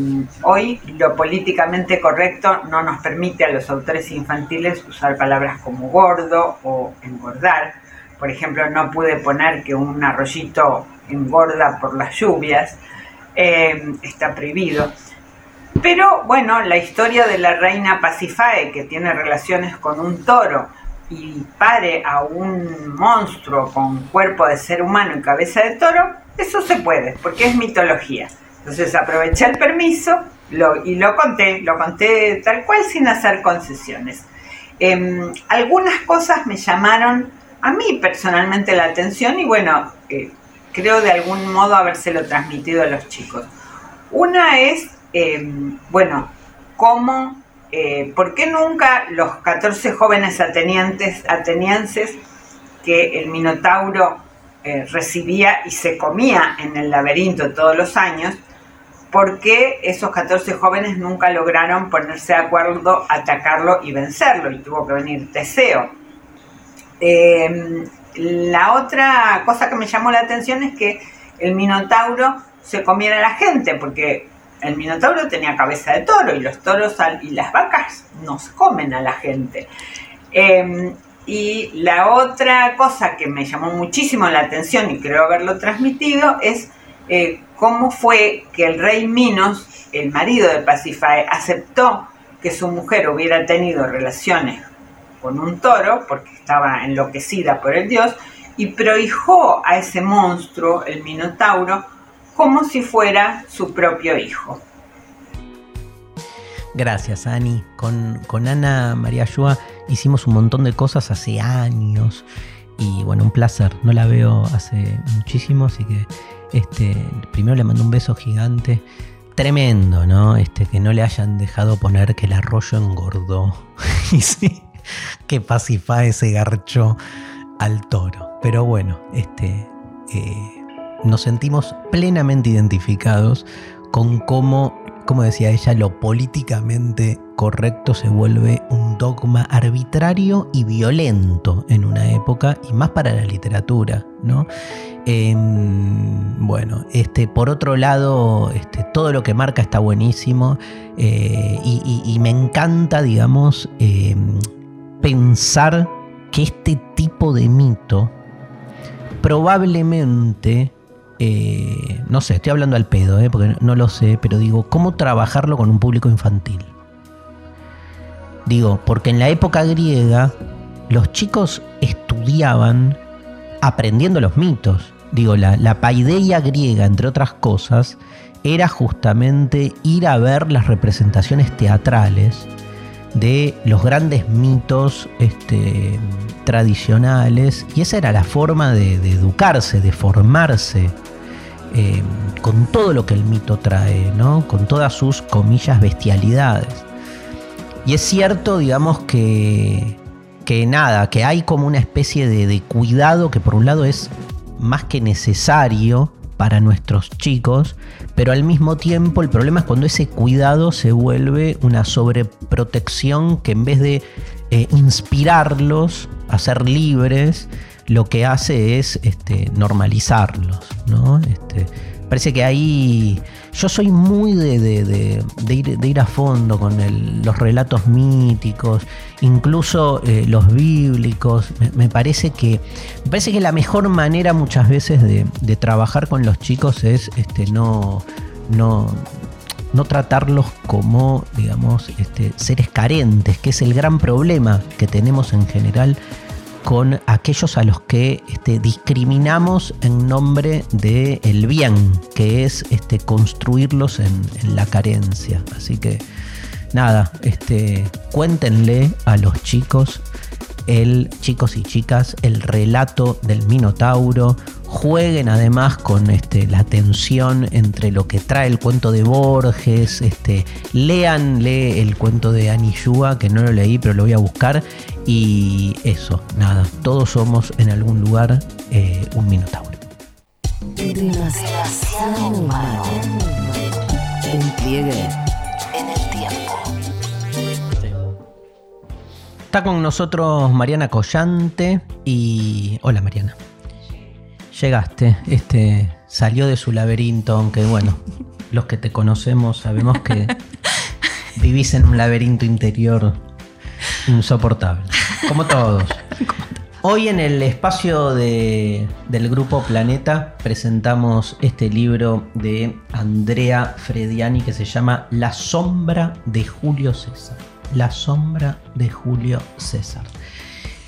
hoy lo políticamente correcto no nos permite a los autores infantiles usar palabras como gordo o engordar. Por ejemplo, no pude poner que un arroyito engorda por las lluvias, eh, está prohibido. Pero bueno, la historia de la reina Pasifae, que tiene relaciones con un toro y pare a un monstruo con cuerpo de ser humano y cabeza de toro, eso se puede, porque es mitología. Entonces aproveché el permiso y lo conté, lo conté tal cual sin hacer concesiones. Em, algunas cosas me llamaron a mí personalmente la atención y bueno, eh, creo de algún modo habérselo transmitido a los chicos. Una es, eh, bueno, cómo, eh, ¿por qué nunca los 14 jóvenes atenienses que el Minotauro eh, recibía y se comía en el laberinto todos los años, por qué esos 14 jóvenes nunca lograron ponerse de acuerdo, atacarlo y vencerlo? Y tuvo que venir Teseo. Eh, la otra cosa que me llamó la atención es que el Minotauro se comiera a la gente, porque el Minotauro tenía cabeza de toro y los toros y las vacas no se comen a la gente. Eh, y la otra cosa que me llamó muchísimo la atención y creo haberlo transmitido es eh, cómo fue que el rey Minos, el marido de Pasifae, aceptó que su mujer hubiera tenido relaciones con un toro, porque estaba enloquecida por el dios, y prohijó a ese monstruo, el Minotauro, como si fuera su propio hijo. Gracias, Ani. Con, con Ana María Yua hicimos un montón de cosas hace años. Y bueno, un placer. No la veo hace muchísimo, así que este, primero le mando un beso gigante. Tremendo, ¿no? Este, que no le hayan dejado poner que el arroyo engordó. y sí, que Pacifá se garchó al toro. Pero bueno, este, eh, nos sentimos plenamente identificados con cómo, como decía ella, lo políticamente correcto se vuelve un dogma arbitrario y violento en una época, y más para la literatura, ¿no? Em, bueno, este, por otro lado, este, todo lo que marca está buenísimo eh, y me encanta, digamos, em, pensar que este tipo de mito probablemente, eh, no sé, estoy hablando al pedo, eh, porque no, lo sé, pero digo, ¿cómo trabajarlo con un público infantil? Digo, porque en la época griega los chicos estudiaban aprendiendo los mitos. Digo, la, la paideia griega, entre otras cosas, era justamente ir a ver las representaciones teatrales de los grandes mitos este, tradicionales y esa era la forma de, educarse, de formarse eh, con todo lo que el mito trae, ¿no? con todas sus comillas bestialidades. Y es cierto, digamos, que, que nada, que hay como una especie de cuidado que por un lado es más que necesario para nuestros chicos, pero al mismo tiempo el problema es cuando ese cuidado se vuelve una sobreprotección que en vez de eh, inspirarlos a ser libres, lo que hace es este, normalizarlos, ¿no? Este, parece que ahí yo soy muy de, ir, a fondo con los relatos míticos, incluso eh, los bíblicos. Me, parece que, me parece que la mejor manera muchas veces de, trabajar con los chicos es este, no, no, no tratarlos como, digamos, este, seres carentes, que es el gran problema que tenemos en general con aquellos a los que este, discriminamos en nombre del el bien, que es este, construirlos en, la carencia. Así que nada, este, cuéntenle a los chicos el, chicos y chicas, el relato del Minotauro. Jueguen además con este, la tensión entre lo que trae el cuento de Borges. Este, leanle el cuento de Anishua, que no lo leí, pero lo voy a buscar. Y eso, nada, todos somos en algún lugar eh, un Minotauro. Un pliegue Está con nosotros Mariana Collante y... Hola Mariana. Llegaste, este salió de su laberinto, aunque bueno, los que te conocemos sabemos que vivís en un laberinto interior insoportable, como todos. Hoy en el espacio del grupo Planeta presentamos este libro de Andrea Frediani que se llama La sombra de Julio César. La sombra de Julio César.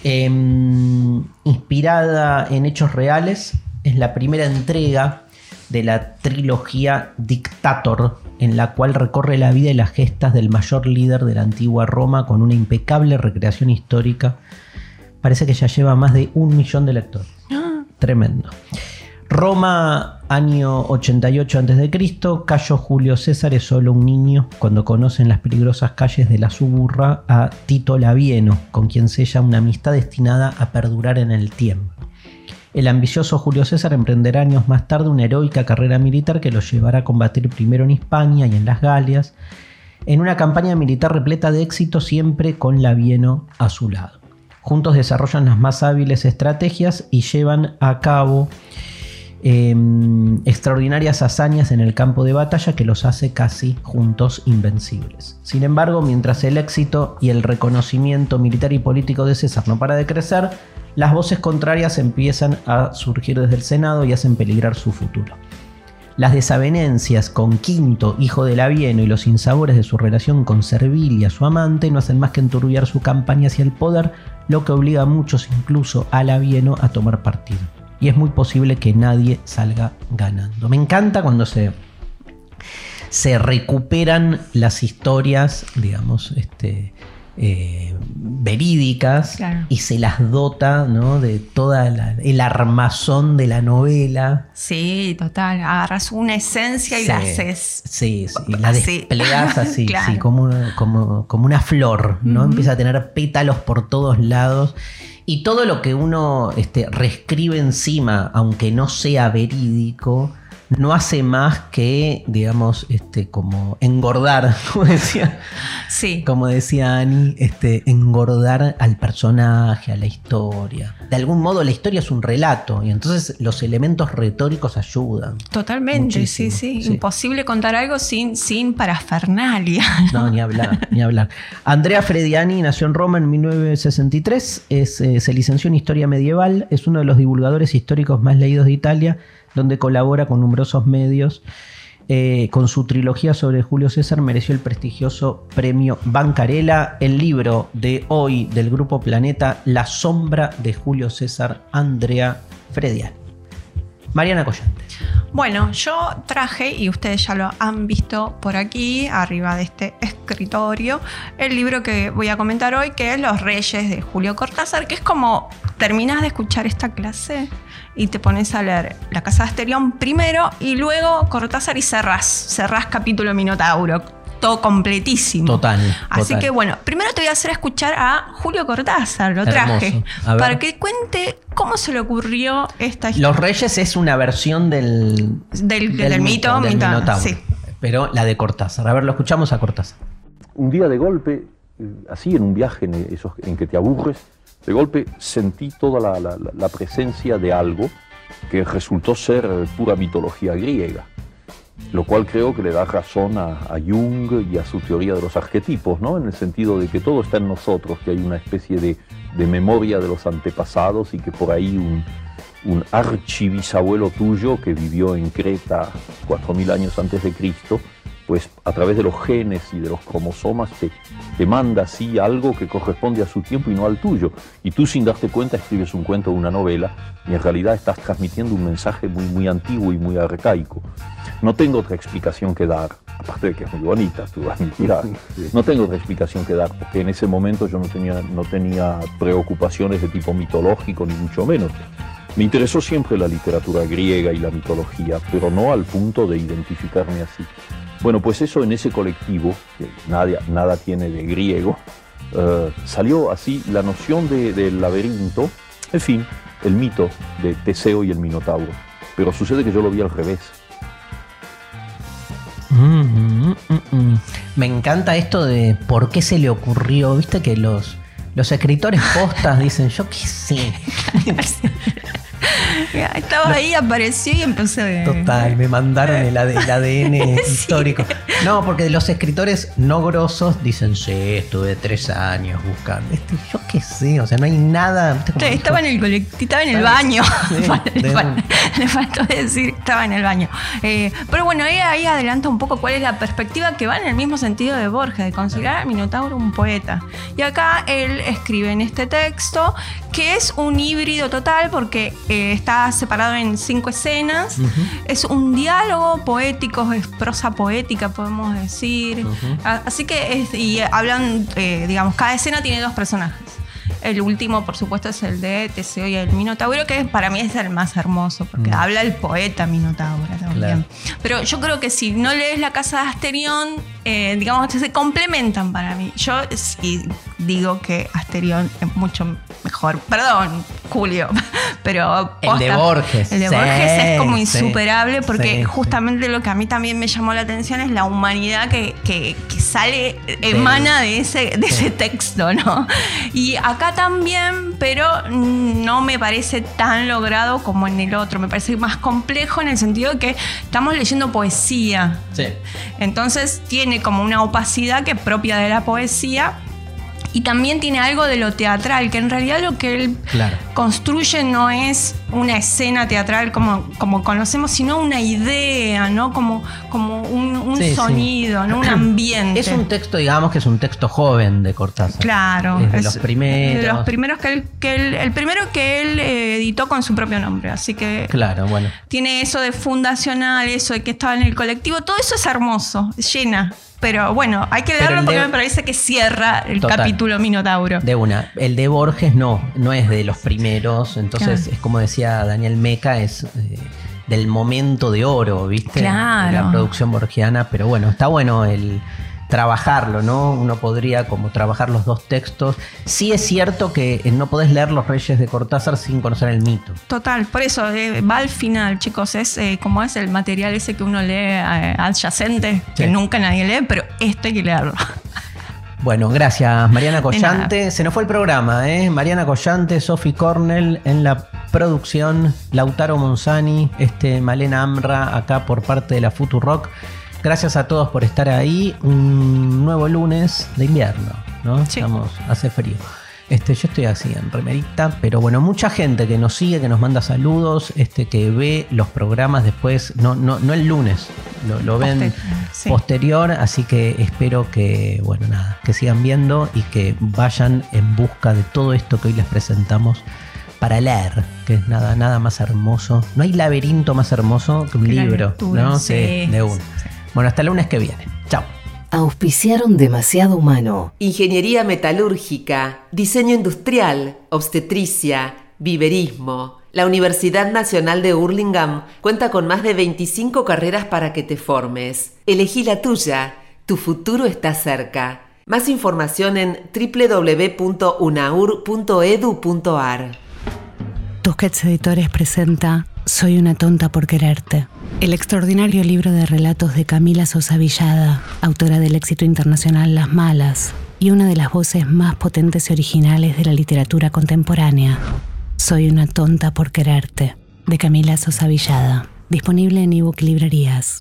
Em, inspirada en hechos reales, es la primera entrega de la trilogía Dictator, en la cual recorre la vida y las gestas del mayor líder de la antigua Roma con una impecable recreación histórica. Parece que ya lleva más de un millón de lectores. Ah. Tremendo. Roma, año 88 a.C., Cayo Julio César es solo un niño cuando conocen las peligrosas calles de la suburra a Tito Labieno, con quien sella una amistad destinada a perdurar en el tiempo. El ambicioso Julio César emprenderá años más tarde una heroica carrera militar que lo llevará a combatir primero en Hispania y en las Galias, en una campaña militar repleta de éxito siempre con Labieno a su lado. Juntos desarrollan las más hábiles estrategias y llevan a cabo Em, extraordinarias hazañas en el campo de batalla que los hace casi juntos invencibles. Sin embargo, mientras el éxito y el reconocimiento militar y político de César no para de crecer, las voces contrarias empiezan a surgir desde el Senado y hacen peligrar su futuro. Las desavenencias con Quinto, hijo de Labieno, y los insabores de su relación con Servilia, su amante, no hacen más que enturbiar su campaña hacia el poder, lo que obliga a muchos, incluso a Labieno, a tomar partido y es muy posible que nadie salga ganando. Me encanta cuando se, se recuperan las historias, digamos, este, eh, verídicas y se las dota ¿no? de toda el armazón de la novela. Sí, total. Agarras una esencia y la haces. Sí, sí, la desplegas así, como, una, como, una flor, ¿no? Empieza a tener pétalos por todos lados y todo lo que uno este, reescribe encima, aunque no sea verídico, no hace más que, digamos, este, como engordar, como decía, sí. como decía Ani, este, engordar al personaje, a la historia. De algún modo la historia es un relato y entonces los elementos retóricos ayudan. Totalmente, sí, sí, Imposible contar algo sin, sin parafernalia. No, ni hablar, ni hablar. Andrea Frediani nació en Roma en 1963, es, eh, se licenció en Historia Medieval, es uno de los divulgadores históricos más leídos de Italia donde colabora con numerosos medios. Eh, con su trilogía sobre Julio César mereció el prestigioso premio Bancarela. El libro de hoy del Grupo Planeta, La sombra de Julio César, Andrea Frediani. Mariana Collante. Bueno, yo traje, y ustedes ya lo han visto por aquí, arriba de este escritorio, el libro que voy a comentar hoy, que es Los Reyes de Julio Cortázar, que es como terminas de escuchar esta clase y te pones a leer La Casa de Asterión primero y luego Cortázar y cerrás, cerrás capítulo Minotauro. Todo completísimo. Total. Así que bueno, primero te voy a hacer escuchar a Julio Cortázar, lo traje, para que cuente cómo se le ocurrió esta historia. Los Reyes es una versión del, del, mito, Minotauro. Sí. Pero la de Cortázar. A ver, lo escuchamos a Cortázar. Un día de golpe, así en un viaje en, esos, en que te aburres, de golpe sentí toda la, presencia de algo que resultó ser pura mitología griega, lo cual creo que le da razón a, Jung y a su teoría de los arquetipos, ¿no? en el sentido de que todo está en nosotros, que hay una especie de, memoria de los antepasados y que por ahí un, un tuyo que vivió en Creta 4.000 años antes de Cristo, pues a través de los genes y de los cromosomas te, te manda así algo que corresponde a su tiempo y no al tuyo. Y tú sin darte cuenta escribes un cuento o una novela y en realidad estás transmitiendo un mensaje muy, muy antiguo y muy arcaico. No tengo otra explicación que dar, aparte de que es muy bonita, tú vas a No tengo otra explicación que dar, porque en ese momento yo no tenía, no tenía preocupaciones de tipo mitológico, ni mucho menos. Me interesó siempre la literatura griega y la mitología, pero no al punto de identificarme así. Bueno, pues eso en ese colectivo, que nada, nada tiene de griego, eh, salió así la noción del laberinto, en fin, el mito de Teseo y el Minotauro. Pero sucede que yo lo vi al revés. Mm, mm, mm, Me encanta esto de por qué se le ocurrió, viste que los, los escritores postas dicen, yo qué sé. Estaba ahí, apareció y empecé. Total, me mandaron el, ADN histórico. No, porque los escritores no grosos dicen, sí, estuve tres años buscando. Este, yo qué sé, o sea, no hay nada. estaba en el colectivo, estaba en el baño. le, faltó decir, estaba en el baño. Eh, pero bueno, ahí, ahí adelanta un poco cuál es la perspectiva que va en el mismo sentido de Borges, de considerar a Minotauro un poeta. Y acá él escribe en este texto que es un híbrido total porque eh, está separado en cinco escenas. Es un diálogo poético, es prosa poética, podemos decir. Así que, es, y hablan, eh, digamos, cada escena tiene dos personajes. El último, por supuesto, es el de Teseo y el Minotauro, que para mí es el más hermoso, porque mm. habla el poeta Minotauro también. Pero yo creo que si no lees La Casa de Asterión, eh, digamos, se complementan para mí. Yo sí digo que Asterión es mucho mejor. Perdón, Julio, pero... el de Borges. El de Borges es como insuperable porque justamente lo que a mí también me llamó la atención es la humanidad que, que, sale, emana de ese, de ese texto, ¿no? Y acá también, pero no me parece tan logrado como en el otro. Me parece más complejo en el sentido de que estamos leyendo poesía. Sí. Entonces tiene como una opacidad que es propia de la poesía, y también tiene algo de lo teatral, que en realidad lo que él construye no es una escena teatral como, como conocemos, sino una idea, ¿no? Como, como un, sonido, ¿no? un ambiente. Es un texto, digamos, que es un texto joven de Cortázar. Claro. Es de los primeros. De los primeros que él, que el primero que él eh, editó con su propio nombre. Así que. Claro, bueno. Tiene eso de fundacional, eso de que estaba en el colectivo, todo eso es hermoso, llena. Pero bueno, hay que leerlo porque me parece que cierra el capítulo Minotauro. De una. El de Borges no, no es de los primeros. Entonces, es como decía Daniel Meca, es eh, del momento de oro, ¿viste? Claro. la producción borgiana. Pero bueno, está bueno el trabajarlo, ¿no? Uno podría como trabajar los dos textos. Sí es cierto que eh, no podés leer Los Reyes de Cortázar sin conocer el mito. Total, por eso eh, va al final, chicos, es eh, como es el material ese que uno lee adyacente, que nunca nadie lee, pero esto hay que leerlo. Bueno, gracias Mariana Collante. Se nos fue el programa, ¿eh? Mariana Collante, Sophie Cornell en la producción, Lautaro Monzani, este, Malena Amra acá por parte de la Futurock. Gracias a todos por estar ahí. Un nuevo lunes de invierno, ¿no? Estamos, hace frío. Este, yo estoy así en remerita, pero bueno, mucha gente que nos sigue, que nos manda saludos, este, que ve los programas después, no, no, no el lunes, lo, ven posterior, así que espero que, bueno, nada, que sigan viendo y que vayan en busca de todo esto que hoy les presentamos para leer, que es nada, nada más hermoso. No hay laberinto más hermoso que un libro, ¿no? Sí, de uno. Bueno, hasta el lunes que viene. Chao. Auspiciaron demasiado humano. Ingeniería metalúrgica, diseño industrial, obstetricia, viverismo. La Universidad Nacional de Hurlingham cuenta con más de 25 carreras para que te formes. Elegí la tuya. Tu futuro está cerca. Más información en www.unaur.edu.ar. Tusquets Editores presenta Soy una tonta por quererte. El extraordinario libro de relatos de Camila Sosa Villada, autora del éxito internacional Las Malas y una de las voces más potentes y originales de la literatura contemporánea. Soy una tonta por quererte. de Camila Sosa Villada, disponible en ebook librerías.